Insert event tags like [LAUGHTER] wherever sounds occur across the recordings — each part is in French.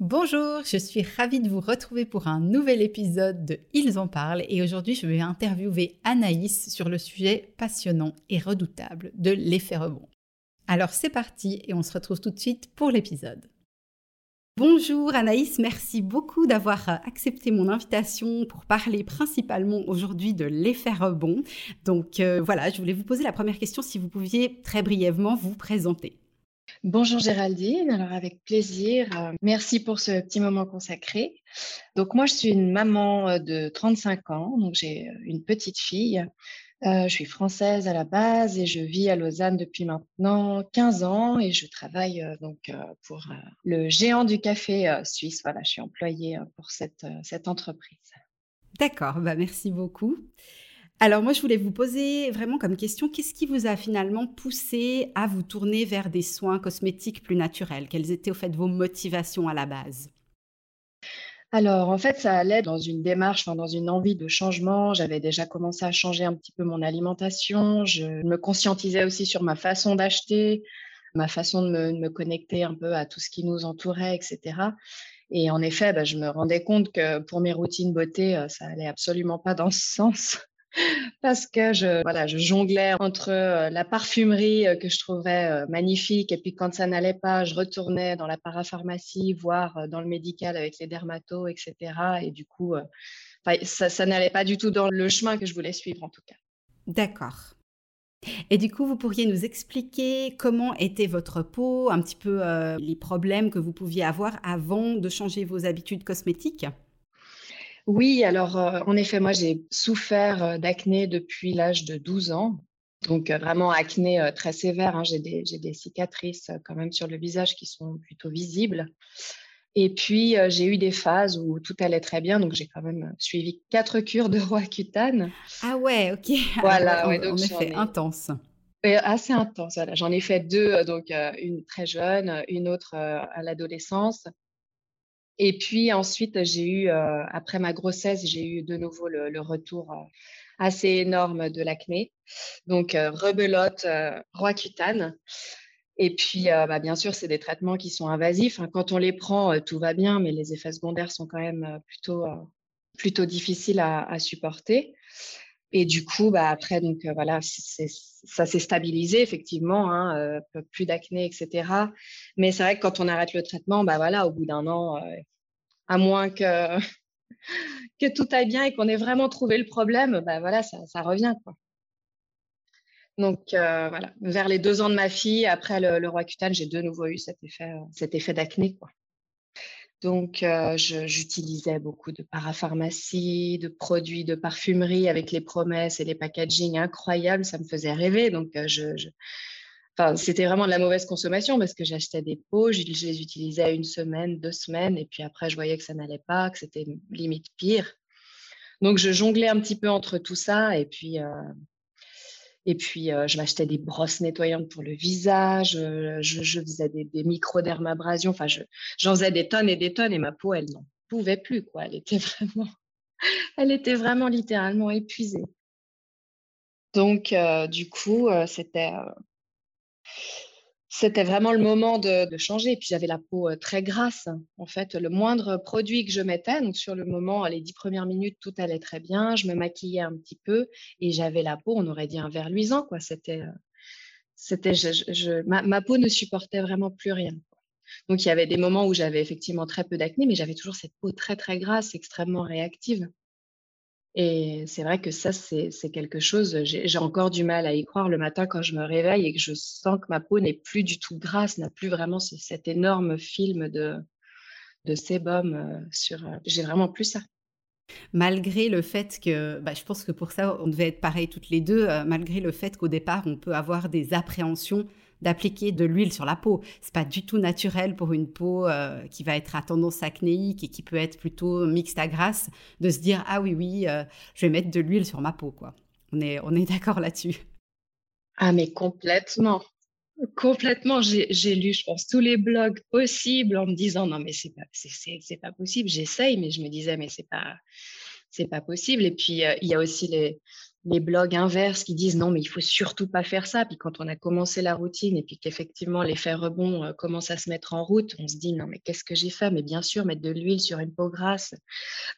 Bonjour, je suis ravie de vous retrouver pour un nouvel épisode de Ils en parlent et aujourd'hui je vais interviewer Anaïs sur le sujet passionnant et redoutable de l'effet rebond. Alors c'est parti et on se retrouve tout de suite pour l'épisode. Bonjour Anaïs, merci beaucoup d'avoir accepté mon invitation pour parler principalement aujourd'hui de l'effet rebond. Donc euh, voilà, je voulais vous poser la première question si vous pouviez très brièvement vous présenter. Bonjour Géraldine, alors avec plaisir. Euh, merci pour ce petit moment consacré. Donc moi, je suis une maman euh, de 35 ans, donc j'ai euh, une petite fille. je suis française à la base et je vis à Lausanne depuis maintenant 15 ans et je travaille donc pour le géant du café suisse. Voilà, je suis employée pour cette, cette entreprise. D'accord, bah merci beaucoup. Alors moi, je voulais vous poser vraiment comme question, qu'est-ce qui vous a finalement poussé à vous tourner vers des soins cosmétiques plus naturels? Quelles étaient au fait vos motivations à la base? Alors, en fait, ça allait dans une démarche, dans une envie de changement. J'avais déjà commencé à changer un petit peu mon alimentation. Je me conscientisais aussi sur ma façon d'acheter, ma façon de me, connecter un peu à tout ce qui nous entourait, etc. Et en effet, bah, je me rendais compte que pour mes routines beauté, euh, ça allait absolument pas dans ce sens parce que je, voilà, je jonglais entre euh, la parfumerie euh, que je trouvais euh, magnifique et puis quand ça n'allait pas, je retournais dans la parapharmacie, voire dans le médical avec les dermatos, etc. Et du coup, ça, ça n'allait pas du tout dans le chemin que je voulais suivre en tout cas. D'accord. Et du coup, vous pourriez nous expliquer comment était votre peau, un petit peu les problèmes que vous pouviez avoir avant de changer vos habitudes cosmétiques? Oui, alors euh, en effet, moi j'ai souffert euh, d'acné depuis l'âge de 12 ans. Donc euh, vraiment acné très sévère. Hein. J'ai des, des, cicatrices quand même sur le visage qui sont plutôt visibles. Et puis j'ai eu des phases où tout allait très bien. Donc j'ai quand même suivi quatre cures de Roaccutane. Ah ouais, ok. [LAUGHS] Voilà, ouais, donc en effet, intense. assez intense. Voilà. J'en ai fait deux, donc une très jeune, une autre à l'adolescence. Et puis ensuite, j'ai eu, euh, après ma grossesse, j'ai eu de nouveau le, retour euh, assez énorme de l'acné. Donc, euh, rebelote, roaccutane. Et puis, bah, bien sûr, c'est des traitements qui sont invasifs. Quand on les prend, tout va bien, mais les effets secondaires sont quand même plutôt, plutôt difficiles à, supporter. Et du coup, bah, après, donc voilà, ça s'est stabilisé effectivement, hein, plus d'acné, etc. Mais c'est vrai que quand on arrête le traitement, bah voilà, au bout d'un an, à moins que [LAUGHS] que tout aille bien et qu'on ait vraiment trouvé le problème, bah voilà, ça, ça revient quoi. Donc voilà, vers les deux ans de ma fille, après le, le Roaccutane, j'ai de nouveau eu cet effet, cet effet d'acné quoi. Donc, j'utilisais beaucoup de parapharmacie, de produits de parfumerie avec les promesses et les packaging incroyables. Ça me faisait rêver. Donc, je, c'était vraiment de la mauvaise consommation parce que j'achetais des pots, je, les utilisais une semaine, deux semaines, et puis après, je voyais que ça n'allait pas, que c'était limite pire. Donc, je jonglais un petit peu entre tout ça, et puis, et puis, je m'achetais des brosses nettoyantes pour le visage, je, faisais des, des micro-dermabrasions, enfin, j'en faisais des tonnes et des tonnes et ma peau, elle n'en pouvait plus, quoi. Elle était [LAUGHS] vraiment, elle était vraiment littéralement épuisée. Donc, du coup, c'était c'était vraiment le moment de, changer. Puis j'avais la peau très grasse. En fait, le moindre produit que je mettais, donc sur le moment, les dix premières minutes, tout allait très bien. Je me maquillais un petit peu et j'avais la peau, on aurait dit un verre luisant. Quoi. C'était, c'était, je, ma, peau ne supportait vraiment plus rien. Donc il y avait des moments où j'avais effectivement très peu d'acné, mais j'avais toujours cette peau très très grasse, extrêmement réactive. Et c'est vrai que ça, c'est quelque chose, j'ai encore du mal à y croire le matin quand je me réveille et que je sens que ma peau n'est plus du tout grasse, n'a plus vraiment cet énorme film de, de sébum sur... J'ai vraiment plus ça. Malgré le fait que, bah, je pense que pour ça, on devait être pareil toutes les deux, malgré le fait qu'au départ, on peut avoir des appréhensions d'appliquer de l'huile sur la peau. C'est pas du tout naturel pour une peau euh, qui va être à tendance acnéique et qui peut être plutôt mixte à grasse de se dire ah oui oui, euh, je vais mettre de l'huile sur ma peau quoi. On est, on est [LAUGHS] d'accord là-dessus. Ah, mais complètement. Complètement. J'ai lu, je pense, tous les blogs possibles en me disant non, mais c'est pas, pas possible. J'essaye, mais je me disais, mais c'est pas, c'est pas possible. Et puis, euh, il y a aussi les, les blogs inverses qui disent non, mais il faut surtout pas faire ça. Puis quand on a commencé la routine et puis qu'effectivement l'effet rebond euh, commence à se mettre en route, on se dit non, mais qu'est-ce que j'ai fait? Mais bien sûr, mettre de l'huile sur une peau grasse.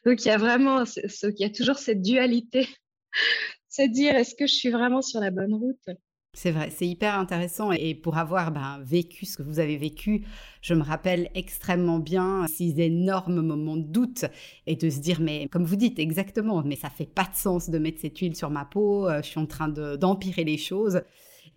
Donc il y a vraiment, il y a toujours cette dualité, [LAUGHS] se dire est-ce que je suis vraiment sur la bonne route? C'est vrai, c'est hyper intéressant et pour avoir ben, vécu ce que vous avez vécu, je me rappelle extrêmement bien ces énormes moments de doute et de se dire mais comme vous dites exactement, mais ça fait pas de sens de mettre cette huile sur ma peau, euh, je suis en train d'empirer les choses.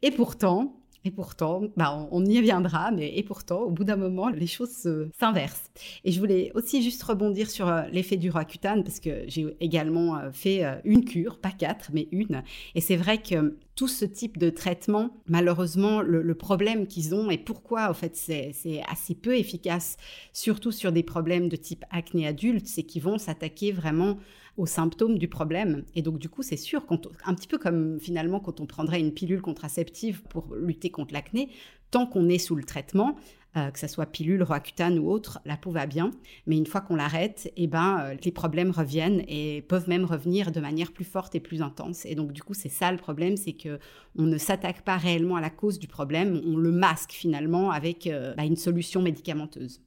Et pourtant, et pourtant, bah, on, y viendra, mais et pourtant, au bout d'un moment, les choses s'inversent. Et je voulais aussi juste rebondir sur euh, l'effet du Roaccutane, parce que j'ai également euh, fait euh, une cure, pas quatre, mais une. Et c'est vrai que tout ce type de traitement, malheureusement, le, problème qu'ils ont et pourquoi, en fait, c'est assez peu efficace, surtout sur des problèmes de type acné adulte, c'est qu'ils vont s'attaquer vraiment aux symptômes du problème. Et donc, du coup, c'est sûr, quand, un petit peu comme finalement quand on prendrait une pilule contraceptive pour lutter contre l'acné, tant qu'on est sous le traitement, euh, que ce soit pilule, roaccutane ou autre, la peau va bien. Mais une fois qu'on l'arrête, eh ben, euh, les problèmes reviennent et peuvent même revenir de manière plus forte et plus intense. Et donc, du coup, c'est ça le problème, c'est que on ne s'attaque pas réellement à la cause du problème, on le masque finalement avec euh, bah, une solution médicamenteuse.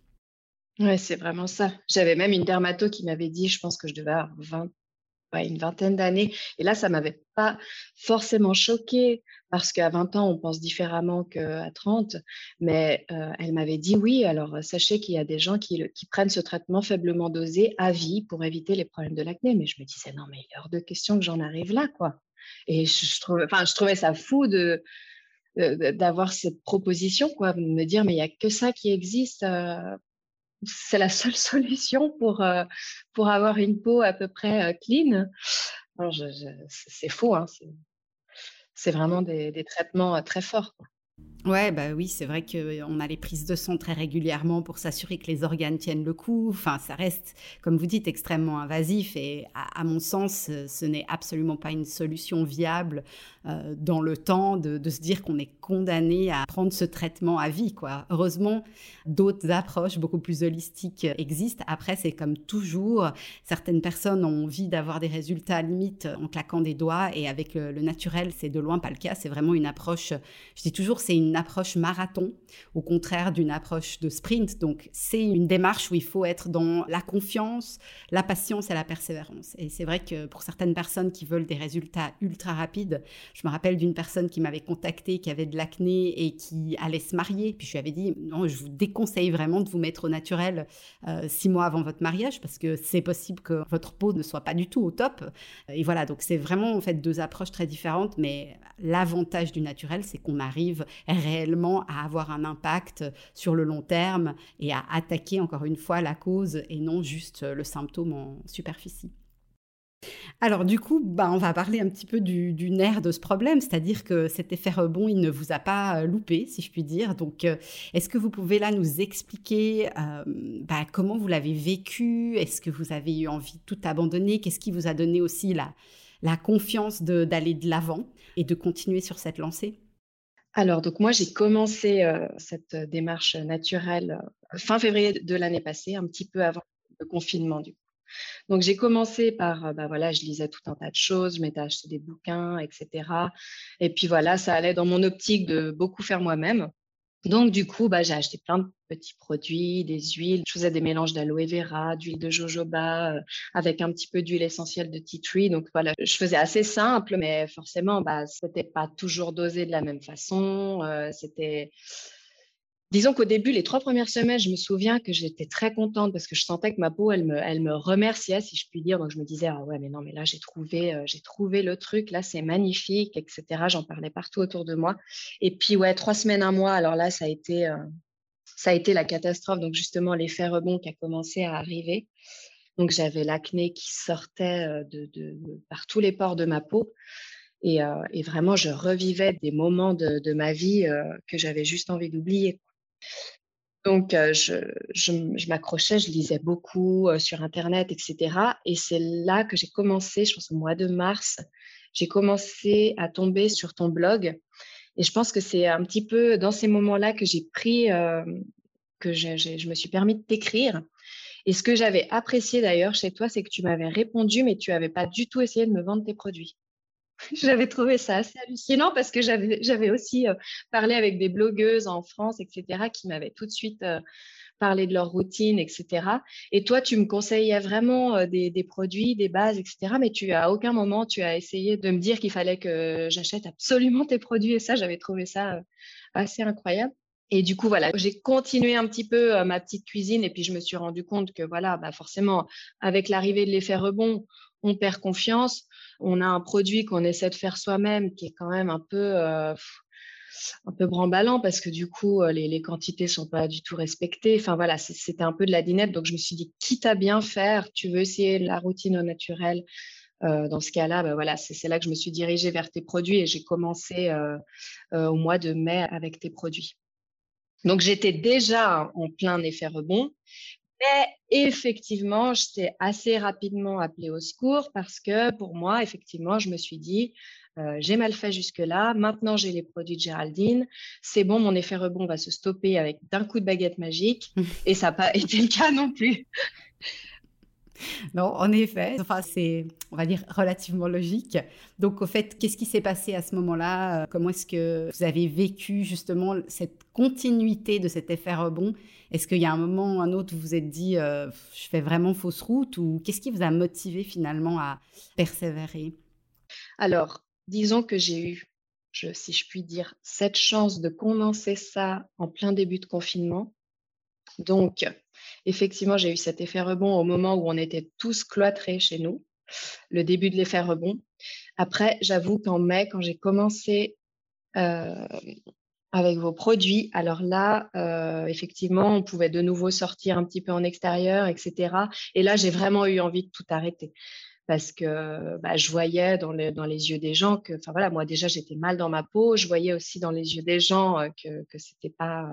Ouais, c'est vraiment ça. J'avais même une dermato qui m'avait dit, je pense que je devais avoir 20, une vingtaine d'années. Et là, ça m'avait pas forcément choqué parce qu'à 20 ans, on pense différemment qu'à 30. Mais euh, elle m'avait dit oui, alors sachez qu'il y a des gens qui, prennent ce traitement faiblement dosé à vie pour éviter les problèmes de l'acné. Mais je me disais non, mais il est hors de question que j'en arrive là, quoi. Et je, trouvais, ça fou de d'avoir cette proposition, quoi, de me dire mais il y a que ça qui existe euh, c'est la seule [LAUGHS] solution pour, euh, pour avoir une peau à peu près euh, clean. c'est faux, hein, c'est vraiment des, des, traitements euh, très forts. Ouais, bah oui, c'est vrai qu'on a les prises de sang très régulièrement pour s'assurer que les organes tiennent le coup. Enfin, ça reste, comme vous dites, extrêmement invasif et à, mon sens, ce n'est absolument pas une solution viable euh, dans le temps de, se dire qu'on est condamné à prendre ce traitement à vie. Quoi. Heureusement, d'autres approches beaucoup plus holistiques existent. Après, c'est comme toujours, certaines personnes ont envie d'avoir des résultats limite en claquant des doigts et avec le, le naturel, c'est de loin pas le cas. C'est vraiment une approche, je dis toujours, c'est une approche marathon, au contraire d'une approche de sprint. Donc, c'est une démarche où il faut être dans la confiance, la patience et la persévérance. Et c'est vrai que pour certaines personnes qui veulent des résultats ultra rapides, je me rappelle d'une personne qui m'avait contacté, qui avait de l'acné et qui allait se marier. Puis je lui avais dit, non, je vous déconseille vraiment de vous mettre au naturel euh, six mois avant votre mariage parce que c'est possible que votre peau ne soit pas du tout au top. Et voilà, donc c'est vraiment en fait deux approches très différentes, mais l'avantage du naturel, c'est qu'on arrive réellement à avoir un impact sur le long terme et à attaquer encore une fois la cause et non juste le symptôme en superficie. Alors du coup, bah, on va parler un petit peu du, nerf de ce problème, c'est-à-dire que cet effet rebond, il ne vous a pas euh, loupé, si je puis dire. Donc, euh, est-ce que vous pouvez là nous expliquer euh, bah, comment vous l'avez vécu? Est-ce que vous avez eu envie de tout abandonner? Qu'est-ce qui vous a donné aussi la, la confiance d'aller de l'avant et de continuer sur cette lancée? Alors, donc moi, j'ai commencé cette démarche naturelle fin février de l'année passée, un petit peu avant le confinement du coup. Donc j'ai commencé par, bah voilà, je lisais tout un tas de choses, je m'étais acheté des bouquins, etc. Et puis voilà, ça allait dans mon optique de beaucoup faire moi-même. Donc du coup, bah, j'ai acheté plein de petits produits, des huiles. Je faisais des mélanges d'aloe vera, d'huile de jojoba, euh, avec un petit peu d'huile essentielle de tea tree. Donc voilà, je faisais assez simple, mais forcément, bah, c'était pas toujours dosé de la même façon. Euh, c'était Disons qu'au début, les trois premières semaines, je me souviens que j'étais très contente parce que je sentais que ma peau, elle me, elle me remerciait, si je puis dire. Donc, je me disais, ah ouais, mais non, mais là, j'ai trouvé, euh, trouvé le truc, là, c'est magnifique, etc. J'en parlais partout autour de moi. Et puis, ouais, trois semaines, un mois, alors là, ça a été, euh, ça a été la catastrophe. Donc, justement, l'effet rebond qui a commencé à arriver. Donc, j'avais l'acné qui sortait euh, par tous les pores de ma peau. Et, vraiment, je revivais des moments de ma vie que j'avais juste envie d'oublier. Donc, je, m'accrochais, je lisais beaucoup sur Internet, etc. Et c'est là que j'ai commencé, je pense au mois de mars, j'ai commencé à tomber sur ton blog. Et je pense que c'est un petit peu dans ces moments-là que j'ai pris, euh, que je me suis permis de t'écrire. Et ce que j'avais apprécié d'ailleurs chez toi, c'est que tu m'avais répondu, mais tu n'avais pas du tout essayé de me vendre tes produits. [LAUGHS] j'avais trouvé ça assez hallucinant parce que j'avais aussi euh, parlé avec des blogueuses en France, etc., qui m'avaient tout de suite euh, parlé de leur routine, etc. Et toi, tu me conseillais vraiment euh, des, produits, des bases, etc. Mais tu à aucun moment tu as essayé de me dire qu'il fallait que j'achète absolument tes produits. Et ça, j'avais trouvé ça assez incroyable. Et du coup, voilà, j'ai continué un petit peu ma petite cuisine et puis je me suis rendu compte que, voilà, bah forcément, avec l'arrivée de l'effet rebond, on perd confiance. On a un produit qu'on essaie de faire soi-même qui est quand même un peu, euh, un parce que du coup, euh, les, les quantités sont pas du tout respectées. Enfin voilà, c'était un peu de la dinette. Donc je me suis dit, quitte à bien faire, tu veux essayer la routine au naturel. Euh, dans ce cas-là, bah voilà, c'est là que je me suis dirigée vers tes produits et j'ai commencé au mois de mai avec tes produits. Donc j'étais déjà en plein effet rebond, mais effectivement, je t'ai assez rapidement appelé au secours parce que pour moi, effectivement, je me suis dit, euh, j'ai mal fait jusque-là, maintenant j'ai les produits de Géraldine, c'est bon, mon effet rebond va se stopper avec d'un coup de baguette magique. [LAUGHS] Et ça n'a pas [LAUGHS] été le cas non plus. [LAUGHS] Non, en effet, enfin, c'est, on va dire, relativement logique. Donc, au fait, qu'est-ce qui s'est passé à ce moment-là euh, Comment est-ce que vous avez vécu justement cette continuité de cet effet rebond? Est-ce qu'il y a un moment ou un autre où vous vous êtes dit, euh, je fais vraiment fausse route Ou qu'est-ce qui vous a motivé finalement à persévérer? Alors, disons que j'ai eu, si je puis dire, cette chance de commencer ça en plein début de confinement. Donc, effectivement, j'ai eu cet effet rebond au moment où on était tous cloîtrés chez nous, le début de l'effet rebond. Après, j'avoue qu'en mai, quand j'ai commencé euh, avec vos produits, alors là, euh, effectivement, on pouvait de nouveau sortir un petit peu en extérieur, etc. Et là, j'ai vraiment eu envie de tout arrêter parce que bah, je voyais dans, les yeux des gens que, enfin voilà, moi déjà j'étais mal dans ma peau, je voyais aussi dans les yeux des gens euh, que, que c'était pas,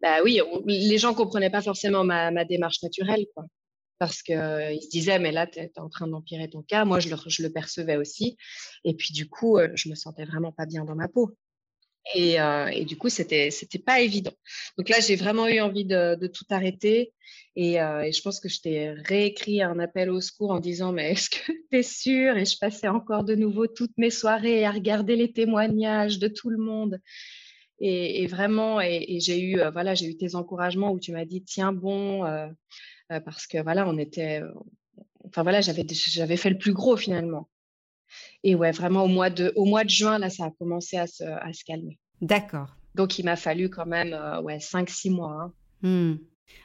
bah oui, les gens comprenaient pas forcément ma, démarche naturelle. Parce qu'ils euh, se disaient, mais là, tu es, en train d'empirer ton cas. Moi, je le, percevais aussi. Et puis, du coup, euh, je me sentais vraiment pas bien dans ma peau. Et, euh, du coup, c'était c'était pas évident. Donc là, j'ai vraiment eu envie de, tout arrêter. Et, et, je pense que je t'ai réécrit un appel au secours en disant, mais est-ce que [LAUGHS] tu es sûr Et je passais encore de nouveau toutes mes soirées à regarder les témoignages de tout le monde. Et, vraiment, et, j'ai eu, euh, voilà, j'ai eu tes encouragements où tu m'as dit tiens bon, euh, euh, parce que voilà, on était, enfin voilà, j'avais, j'avais fait le plus gros finalement. Et ouais, vraiment au mois de, au mois de juin là, ça a commencé à se, à se calmer. D'accord. Donc il m'a fallu quand même, ouais, cinq, six mois. Hein. Mmh.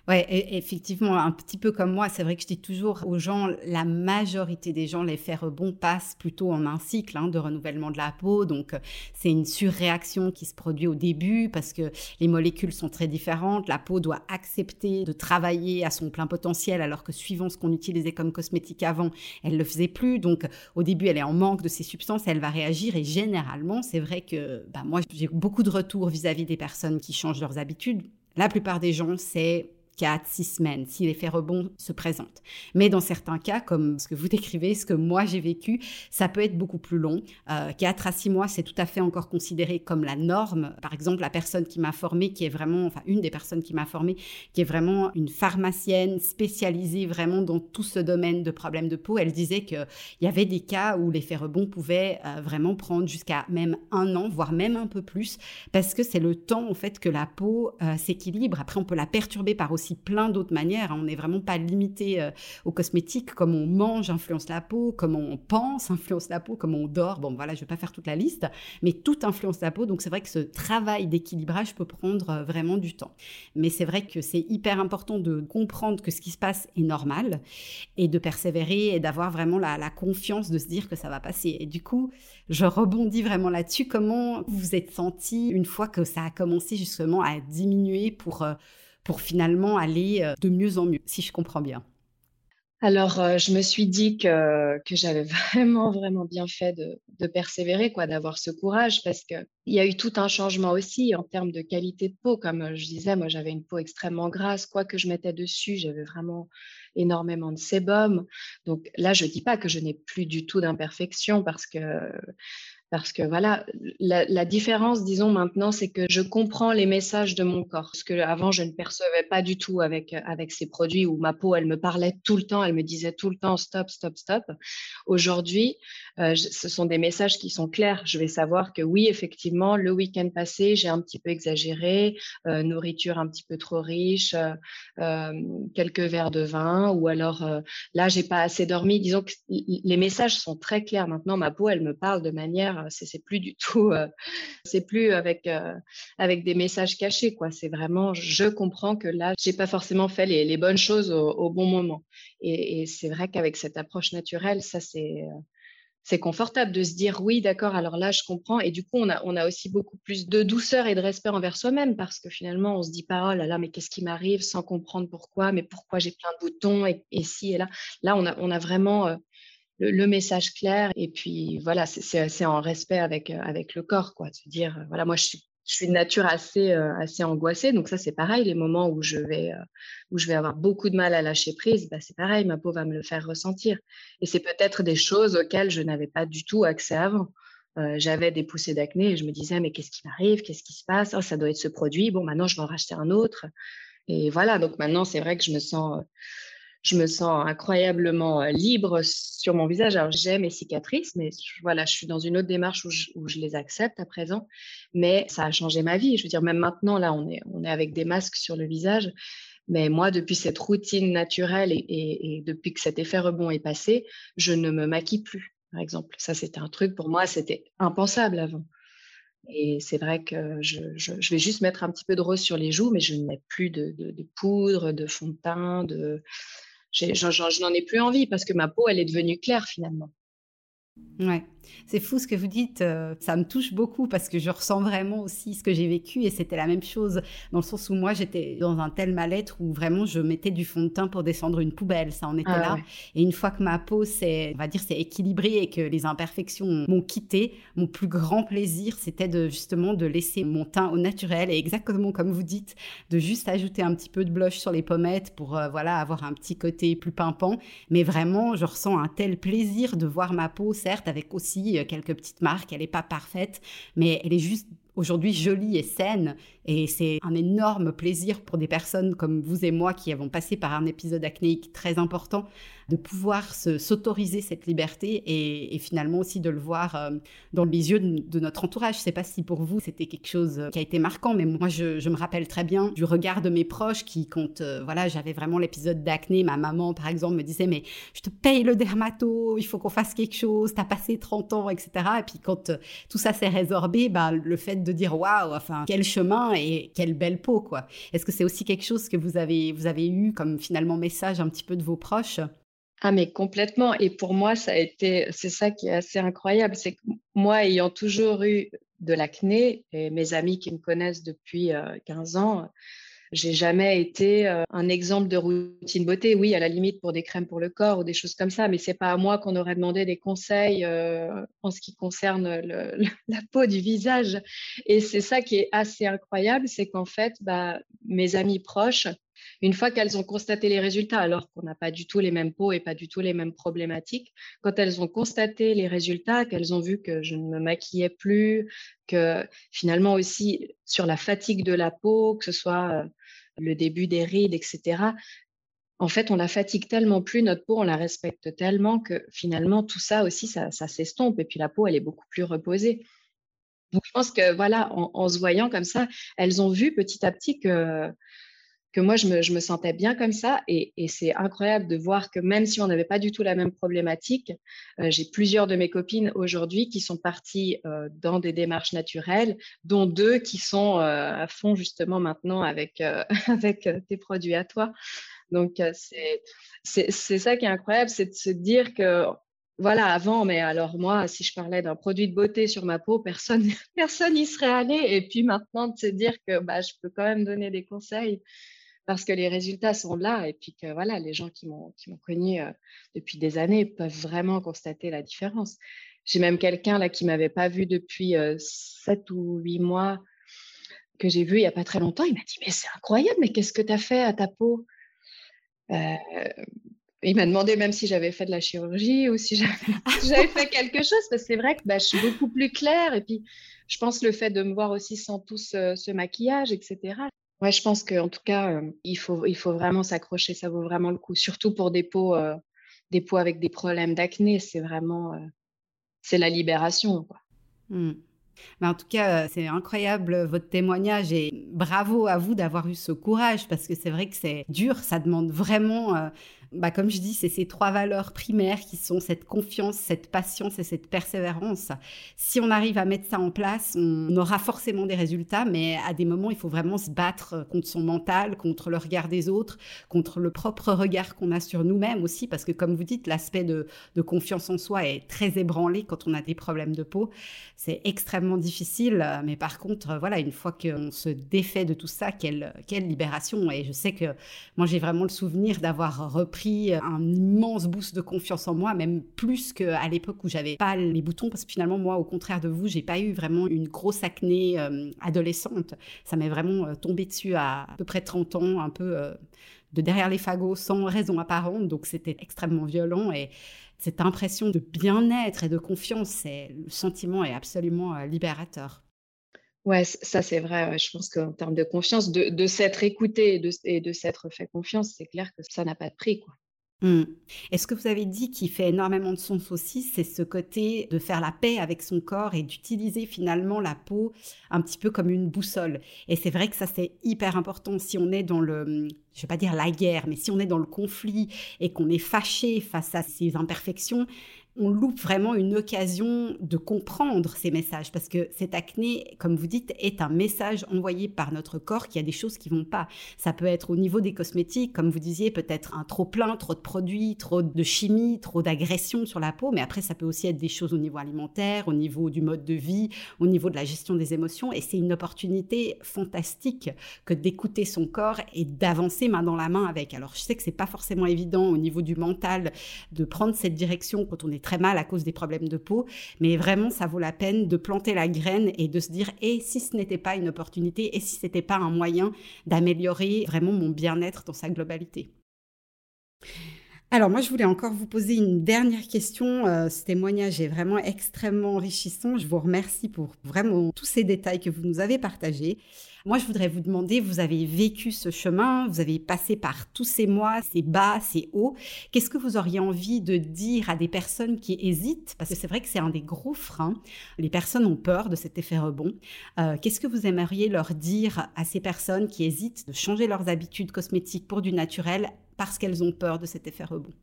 Ouais, effectivement, un petit peu comme moi, c'est vrai que je dis toujours aux gens, la majorité des gens, l'effet rebond passe plutôt en un cycle hein, de renouvellement de la peau. Donc, euh, c'est une surréaction qui se produit au début parce que les molécules sont très différentes. La peau doit accepter de travailler à son plein potentiel alors que suivant ce qu'on utilisait comme cosmétique avant, elle le faisait plus. Donc, au début, elle est en manque de ces substances, elle va réagir et généralement, c'est vrai que bah, moi, j'ai beaucoup de retours vis à -vis des personnes qui changent leurs habitudes. La plupart des gens, c'est 4, 6 semaines si l'effet rebond se présente. Mais dans certains cas, comme ce que vous décrivez, ce que moi j'ai vécu, ça peut être beaucoup plus long. Euh, 4 à 6 mois, c'est tout à fait encore considéré comme la norme. Par exemple, la personne qui m'a formée, qui est vraiment, enfin une des personnes qui m'a formée, qui est vraiment une pharmacienne spécialisée vraiment dans tout ce domaine de problèmes de peau, elle disait qu'il y avait des cas où l'effet rebond pouvait euh, vraiment prendre jusqu'à même un an, voire même un peu plus, parce que c'est le temps en fait que la peau euh, s'équilibre. Après, on peut la perturber par aussi plein d'autres manières. Hein. On n'est vraiment pas limité euh, aux cosmétiques. Comme on mange influence la peau, comme on pense influence la peau, comme on dort. Bon, voilà, je ne vais pas faire toute la liste, mais tout influence la peau. Donc c'est vrai que ce travail d'équilibrage peut prendre euh, vraiment du temps. Mais c'est vrai que c'est hyper important de comprendre que ce qui se passe est normal et de persévérer et d'avoir vraiment la, la confiance de se dire que ça va passer. Et du coup, je rebondis vraiment là-dessus. Comment vous vous êtes senti une fois que ça a commencé justement à diminuer pour euh, pour finalement aller euh, de mieux en mieux, si je comprends bien. alors, euh, je me suis dit que, que j'avais [LAUGHS] vraiment, vraiment bien fait de, de persévérer, quoi, d'avoir ce courage, parce qu'il y a eu tout un changement aussi en termes de qualité de peau. Comme je disais, moi, j'avais une peau extrêmement grasse. Quoi que je mettais dessus, j'avais vraiment énormément de sébum. Donc là, je ne dis pas que je n'ai plus du tout d'imperfection, parce que parce que voilà, la, différence, disons maintenant, c'est que je comprends les messages de mon corps. Ce que avant, je ne percevais pas du tout avec, avec ces produits où ma peau, elle me parlait tout le temps, elle me disait tout le temps stop, stop, stop. Aujourd'hui, euh, ce sont des messages qui sont clairs. Je vais savoir que oui, effectivement, le week-end passé, j'ai un petit peu exagéré, euh, nourriture un petit peu trop riche, euh, quelques verres de vin, ou alors là, j'ai pas assez dormi. Disons que les messages sont très clairs. Maintenant, ma peau, elle me parle de manière c'est plus du tout, euh, c'est plus avec euh, avec des messages cachés quoi. C'est vraiment, je comprends que là, j'ai pas forcément fait les, bonnes choses au, bon moment. Et, c'est vrai qu'avec cette approche naturelle, ça c'est euh, c'est confortable de se dire oui, d'accord, alors là, je comprends. Et du coup, on a, on a aussi beaucoup plus de douceur et de respect envers soi-même parce que finalement, on se dit pas, oh là là, mais qu'est-ce qui m'arrive sans comprendre pourquoi, mais pourquoi j'ai plein de boutons et, et si et là? Là, on a, on a vraiment le, message clair. Et puis voilà, c'est en respect avec, euh, avec le corps, quoi. Se dire, euh, voilà, moi je suis, je suis de nature assez, euh, assez angoissée. Donc ça, c'est pareil. Les moments où je, vais, où je vais avoir beaucoup de mal à lâcher prise, bah, c'est pareil, ma peau va me le faire ressentir. Et c'est peut-être des choses auxquelles je n'avais pas du tout accès avant. j'avais des poussées d'acné et je me disais, mais qu'est-ce qui m'arrive? Qu'est-ce qui se passe? Oh, Ça doit être ce produit. Bon, maintenant, je vais en racheter un autre. Et voilà, donc maintenant, c'est vrai que je me sens je me sens incroyablement euh, libre sur mon visage. Alors, j'ai mes cicatrices, mais voilà, je suis dans une autre démarche où je, les accepte à présent. Mais ça a changé ma vie. Je veux dire, même maintenant, là, on est, avec des masques sur le visage. Mais moi, depuis cette routine naturelle et, depuis que cet effet rebond est passé, je ne me maquille plus, par exemple. Ça, c'était un truc pour moi, c'était impensable avant. Et c'est vrai que je, vais juste mettre un petit peu de rose sur les joues, mais je ne mets plus de, de poudre, de fond de teint, de, je n'en ai plus envie parce que ma peau, elle est devenue claire finalement. Ouais. C'est fou ce que vous dites, euh, ça me touche beaucoup parce que je ressens vraiment aussi ce que j'ai vécu et c'était la même chose dans le sens où moi j'étais dans un tel mal-être où vraiment je mettais du fond de teint pour descendre une poubelle, ça en était ah là. Et une fois que ma peau s'est, on va dire, c'est équilibrée et que les imperfections m'ont quitté, mon plus grand plaisir c'était de justement de laisser mon teint au naturel et exactement comme vous dites, de juste ajouter un petit peu de blush sur les pommettes pour euh, voilà avoir un petit côté plus pimpant. Mais vraiment, je ressens un tel plaisir de voir ma peau, certes avec aussi euh, quelques petites marques. Elle n'est pas parfaite, mais elle est juste aujourd'hui jolie et saine. Et c'est un énorme plaisir pour des personnes comme vous et moi qui avons passé par un épisode acnéique très important de pouvoir s'autoriser cette liberté et, finalement aussi de le voir euh, dans les yeux de, notre entourage. Je ne sais pas si pour vous c'était quelque chose euh, qui a été marquant, mais moi je, me rappelle très bien du regard de mes proches qui, quand euh, voilà, j'avais vraiment l'épisode d'acné, ma maman par exemple me disait mais je te paye le dermato, il faut qu'on fasse quelque chose, tu as passé 30 ans, etc. Et puis quand tout ça s'est résorbé, bah, le fait de dire waouh, enfin quel chemin et quelle belle peau quoi. Est-ce que c'est aussi quelque chose que vous avez, vous avez eu comme finalement message un petit peu de vos proches? Ah, mais complètement. Et pour moi, ça a été, c'est ça qui est assez incroyable. C'est que moi, ayant toujours eu de l'acné, et mes amis qui me connaissent depuis 15 euh, ans, j'ai jamais été euh, un exemple de routine beauté. Oui, à la limite pour des crèmes pour le corps ou des choses comme ça, mais c'est pas à moi qu'on aurait demandé des conseils euh, en ce qui concerne [LAUGHS] la peau du visage. Et c'est ça qui est assez incroyable, c'est qu'en fait, bah, mes amis proches une fois qu'elles ont constaté les résultats, alors qu'on n'a pas du tout les mêmes peaux et pas du tout les mêmes problématiques, quand elles ont constaté les résultats, qu'elles ont vu que je ne me maquillais plus, que finalement aussi sur la fatigue de la peau, que ce soit euh, le début des rides, etc., en fait, on la fatigue tellement plus, notre peau, on la respecte tellement que finalement, tout ça aussi, ça, s'estompe. Et puis la peau, elle est beaucoup plus reposée. Donc, je pense que voilà, en, se voyant comme ça, elles ont vu petit à petit que que moi, je me, sentais bien comme ça. Et, c'est incroyable de voir que même si on n'avait pas du tout la même problématique, euh, j'ai plusieurs de mes copines aujourd'hui qui sont parties euh, dans des démarches naturelles, dont deux qui sont euh, à fond justement maintenant avec, [LAUGHS] avec tes produits à toi. Donc, c'est ça qui est incroyable, c'est de se dire que voilà, avant, mais alors moi, si je parlais d'un produit de beauté sur ma peau, personne [LAUGHS] personne n'y serait allé. Et puis maintenant, de se dire que bah, je peux quand même donner des conseils, parce que les résultats sont là et puis que voilà, les gens qui m'ont qui m'ont connu depuis des années peuvent vraiment constater la différence. J'ai même quelqu'un là qui m'avait pas vu depuis sept ou huit mois que j'ai vu il y a pas très longtemps. Il m'a dit mais c'est incroyable, mais qu'est-ce que tu as fait à ta peau? Il m'a demandé même si j'avais fait de la chirurgie ou [LAUGHS] si j'avais fait quelque chose, parce que c'est vrai que bah, je suis beaucoup plus claire. Et puis, je pense le fait de me voir aussi sans tout ce, maquillage, etc. Ouais, je pense qu'en tout cas, il, faut, il faut vraiment s'accrocher, ça vaut vraiment le coup. Surtout pour des peaux, des peaux avec des problèmes d'acné, c'est vraiment, la libération. Mmh. Mais en tout cas, c'est incroyable votre témoignage et bravo à vous d'avoir eu ce courage parce que c'est vrai que c'est dur, ça demande vraiment bah, comme je dis, c'est ces trois valeurs primaires qui sont cette confiance, cette patience et cette persévérance. Si on arrive à mettre ça en place, on aura forcément des résultats, mais à des moments, il faut vraiment se battre contre son mental, contre le regard des autres, contre le propre regard qu'on a sur nous-mêmes aussi, parce que comme vous dites, l'aspect de, confiance en soi est très ébranlé quand on a des problèmes de peau. C'est extrêmement difficile, mais par contre, voilà, une fois qu'on se défait de tout ça, quelle, quelle libération. Et je sais que moi, j'ai vraiment le souvenir d'avoir repris un immense boost de confiance en moi, même plus qu'à l'époque où j'avais pas les boutons, parce que finalement, moi, au contraire de vous, j'ai pas eu vraiment une grosse acné euh, adolescente. Ça m'est vraiment euh, tombé dessus à à peu près 30 ans, un peu euh, de derrière les fagots, sans raison apparente. Donc, c'était extrêmement violent et cette impression de bien-être et de confiance, le sentiment est absolument libérateur. Ouais, ça c'est vrai. Je pense qu'en termes de confiance, de, s'être écouté et de, s'être fait confiance, c'est clair que ça n'a pas de prix. Quoi. Mmh. Et ce que vous avez dit qui fait énormément de sens aussi, c'est ce côté de faire la paix avec son corps et d'utiliser finalement la peau un petit peu comme une boussole? Et c'est vrai que ça c'est hyper important si on est dans le, je vais pas dire la guerre, mais si on est dans le conflit et qu'on est fâché face à ces imperfections, on loupe vraiment une occasion de comprendre ces messages parce que cette acné, comme vous dites, est un message envoyé par notre corps qui a des choses qui vont pas. Ça peut être au niveau des cosmétiques, comme vous disiez, peut-être un trop plein, trop de produits, trop de chimie, trop d'agression sur la peau, mais après ça peut aussi être des choses au niveau alimentaire, au niveau du mode de vie, au niveau de la gestion des émotions et c'est une opportunité fantastique que d'écouter son corps et d'avancer main dans la main avec. Alors je sais que c'est pas forcément évident au niveau du mental de prendre cette direction quand on est très mal à cause des problèmes de peau, mais vraiment, ça vaut la peine de planter la graine et de se dire, et si ce n'était pas une opportunité, et si ce n'était pas un moyen d'améliorer vraiment mon bien-être dans sa globalité? Alors moi, je voulais encore vous poser une dernière question. Euh, ce témoignage est vraiment extrêmement enrichissant. Je vous remercie pour vraiment tous ces détails que vous nous avez partagés. Moi, je voudrais vous demander, vous avez vécu ce chemin, vous avez passé par tous ces mois, ces bas, ces hauts. Qu'est-ce que vous auriez envie de dire à des personnes qui hésitent? Parce que c'est vrai que c'est un des gros freins. Les personnes ont peur de cet effet rebond. Euh, qu'est-ce que vous aimeriez leur dire à ces personnes qui hésitent de changer leurs habitudes cosmétiques pour du naturel parce qu'elles ont peur de cet effet rebond?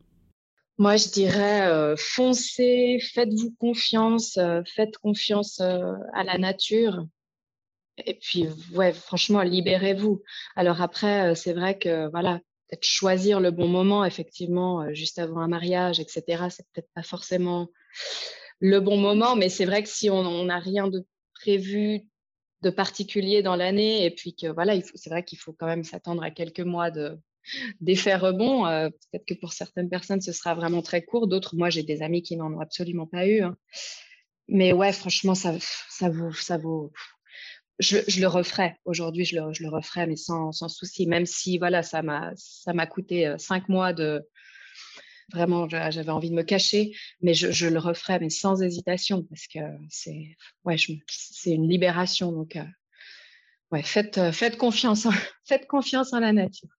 Moi, je dirais euh, foncez, faites-vous confiance, euh, faites confiance à la nature. Et puis, ouais, franchement, libérez-vous. Alors après, euh, c'est vrai que, voilà, peut-être choisir le bon moment, effectivement, euh, juste avant un mariage, etc., c'est peut-être pas forcément le bon moment, mais c'est vrai que si on n'a rien de prévu de particulier dans l'année, et puis que, voilà, c'est vrai qu'il faut quand même s'attendre à quelques mois de, d'effet rebond. Euh, peut-être que pour certaines personnes, ce sera vraiment très court. D'autres, moi, j'ai des amis qui n'en ont absolument pas eu. Hein. Mais ouais, franchement, ça, ça vaut, ça vaut, je, le referai. Aujourd'hui, je le, je mais sans, sans, souci. Même si, voilà, ça m'a, coûté euh, cinq mois de. Vraiment, j'avais envie de me cacher, mais je, le referai, mais sans hésitation, parce que c'est, une libération. Donc, euh, euh, faites confiance, [LAUGHS] faites confiance en la nature.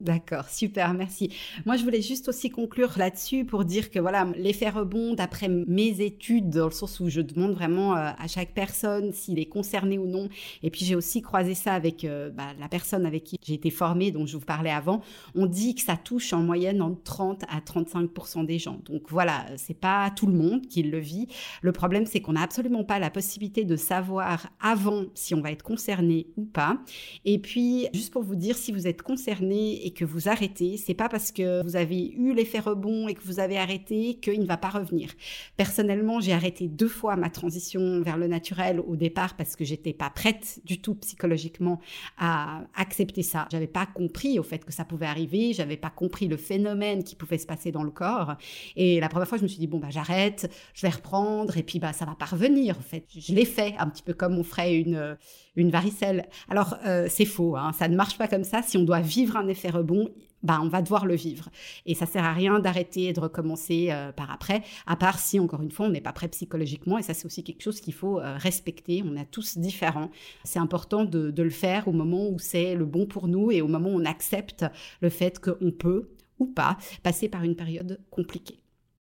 D'accord, super, merci. Moi, je voulais juste aussi conclure là-dessus pour dire que voilà, l'effet rebond, d'après mes études, dans le sens où je demande vraiment euh, à chaque personne s'il est concerné ou non. Et puis, j'ai aussi croisé ça avec euh, bah, la personne avec qui j'ai été formée, dont je vous parlais avant. On dit que ça touche en moyenne entre 30 à 35% des gens. Donc voilà, c'est pas tout le monde qui le vit. Le problème, c'est qu'on n'a absolument pas la possibilité de savoir avant si on va être concerné ou pas. Et puis, juste pour vous dire, si vous êtes concerné et que vous arrêtez, c'est pas parce que vous avez eu l'effet rebond et que vous avez arrêté qu'il ne va pas revenir. Personnellement, j'ai arrêté deux fois ma transition vers le naturel au départ parce que j'étais pas prête du tout psychologiquement à accepter ça. J'avais pas compris au fait que ça pouvait arriver, j'avais pas compris le phénomène qui pouvait se passer dans le corps. Et la première fois, je me suis dit bon bah j'arrête, je vais reprendre et puis bah ça va pas revenir. En fait, je l'ai fait un petit peu comme on ferait une une varicelle. Alors euh, c'est faux, hein, ça ne marche pas comme ça. Si on doit vivre un effet rebond, bah, on va devoir le vivre. Et ça sert à rien d'arrêter et de recommencer euh, par après, à part si, encore une fois, on n'est pas prêt psychologiquement. Et ça, c'est aussi quelque chose qu'il faut euh, respecter. On est tous différents. C'est important de, de, le faire au moment où c'est le bon pour nous et au moment où on accepte le fait qu'on peut ou pas passer par une période compliquée.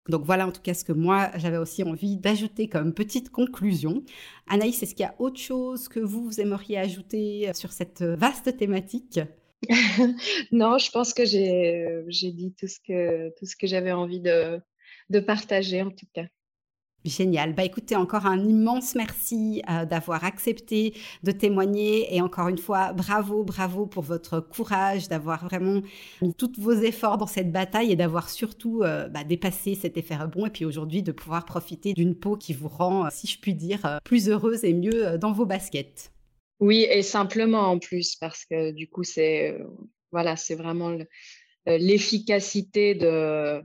Donc voilà en tout cas ce que moi j'avais aussi envie d'ajouter comme petite conclusion. Anaïs, est-ce qu'il y a autre chose que vous aimeriez ajouter sur cette vaste thématique? [LAUGHS] non, je pense que j'ai, dit tout ce que, tout ce que j'avais envie de, partager en tout cas. Génial. Bah écoutez, encore un immense merci euh, d'avoir accepté de témoigner et encore une fois, bravo, bravo pour votre courage, d'avoir vraiment mis tous vos efforts dans cette bataille et d'avoir surtout euh, bah, dépassé cet effet rebond et puis aujourd'hui de pouvoir profiter d'une peau qui vous rend, euh, si je puis dire, plus heureuse et mieux dans vos baskets. Oui, et simplement en plus, parce que du coup, c'est euh, voilà, vraiment euh, l'efficacité de,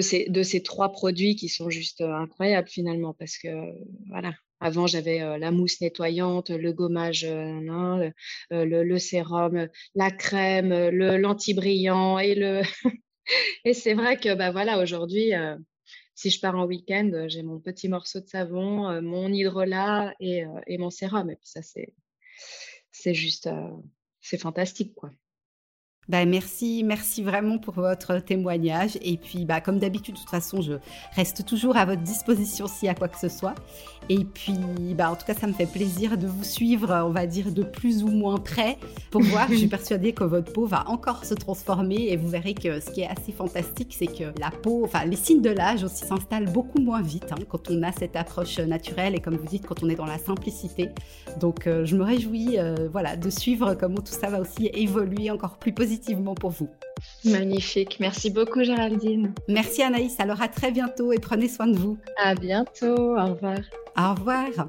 ces, trois produits qui sont juste euh, incroyables finalement, parce que voilà, avant j'avais la mousse nettoyante, le gommage, le, sérum, la crème, l'anti-brillant et le [LAUGHS] et c'est vrai que bah voilà aujourd'hui si je pars en week-end, euh, j'ai mon petit morceau de savon, euh, mon hydrolat et, euh, et, mon sérum. Et puis ça, c'est, c'est juste, c'est fantastique, quoi. Bah, merci, merci vraiment pour votre témoignage. Et puis, bah, comme d'habitude, de toute façon, je reste toujours à votre disposition s'il y a quoi que ce soit. Et puis, bah, en tout cas, ça me fait plaisir de vous suivre, on va dire, de plus ou moins près pour [LAUGHS] voir. je suis persuadée que votre peau va encore se transformer et vous verrez que ce qui est assez fantastique, c'est que la peau, enfin, les signes de l'âge aussi s'installent beaucoup moins vite hein, quand on a cette approche naturelle et comme vous dites, quand on est dans la simplicité. Donc, euh, je me réjouis, euh, voilà, de suivre comment tout ça va aussi évoluer encore plus positivement pour vous. Magnifique. Merci beaucoup, Géraldine. Merci, Anaïs. Alors, à très bientôt et prenez soin de vous. À bientôt. Au revoir. Au revoir.